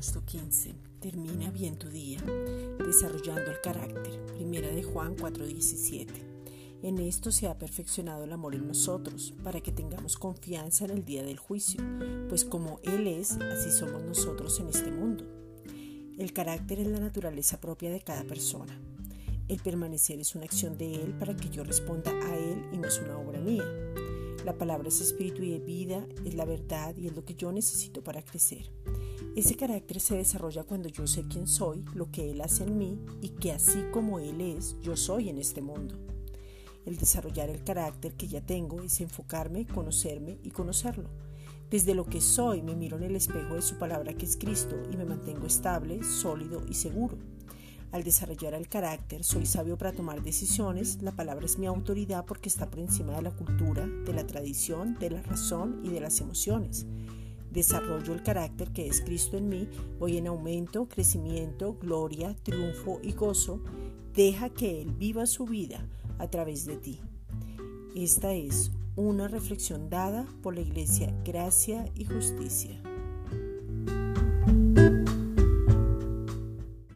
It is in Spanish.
15. Termina bien tu día, desarrollando el carácter. Primera de Juan 4:17. En esto se ha perfeccionado el amor en nosotros, para que tengamos confianza en el día del juicio, pues como Él es, así somos nosotros en este mundo. El carácter es la naturaleza propia de cada persona. El permanecer es una acción de Él para que yo responda a Él y no es una obra mía. La palabra es espíritu y es vida, es la verdad y es lo que yo necesito para crecer. Ese carácter se desarrolla cuando yo sé quién soy, lo que Él hace en mí y que así como Él es, yo soy en este mundo. El desarrollar el carácter que ya tengo es enfocarme, conocerme y conocerlo. Desde lo que soy me miro en el espejo de su palabra que es Cristo y me mantengo estable, sólido y seguro. Al desarrollar el carácter, soy sabio para tomar decisiones, la palabra es mi autoridad porque está por encima de la cultura, de la tradición, de la razón y de las emociones. Desarrollo el carácter que es Cristo en mí, voy en aumento, crecimiento, gloria, triunfo y gozo. Deja que Él viva su vida a través de ti. Esta es una reflexión dada por la Iglesia Gracia y Justicia.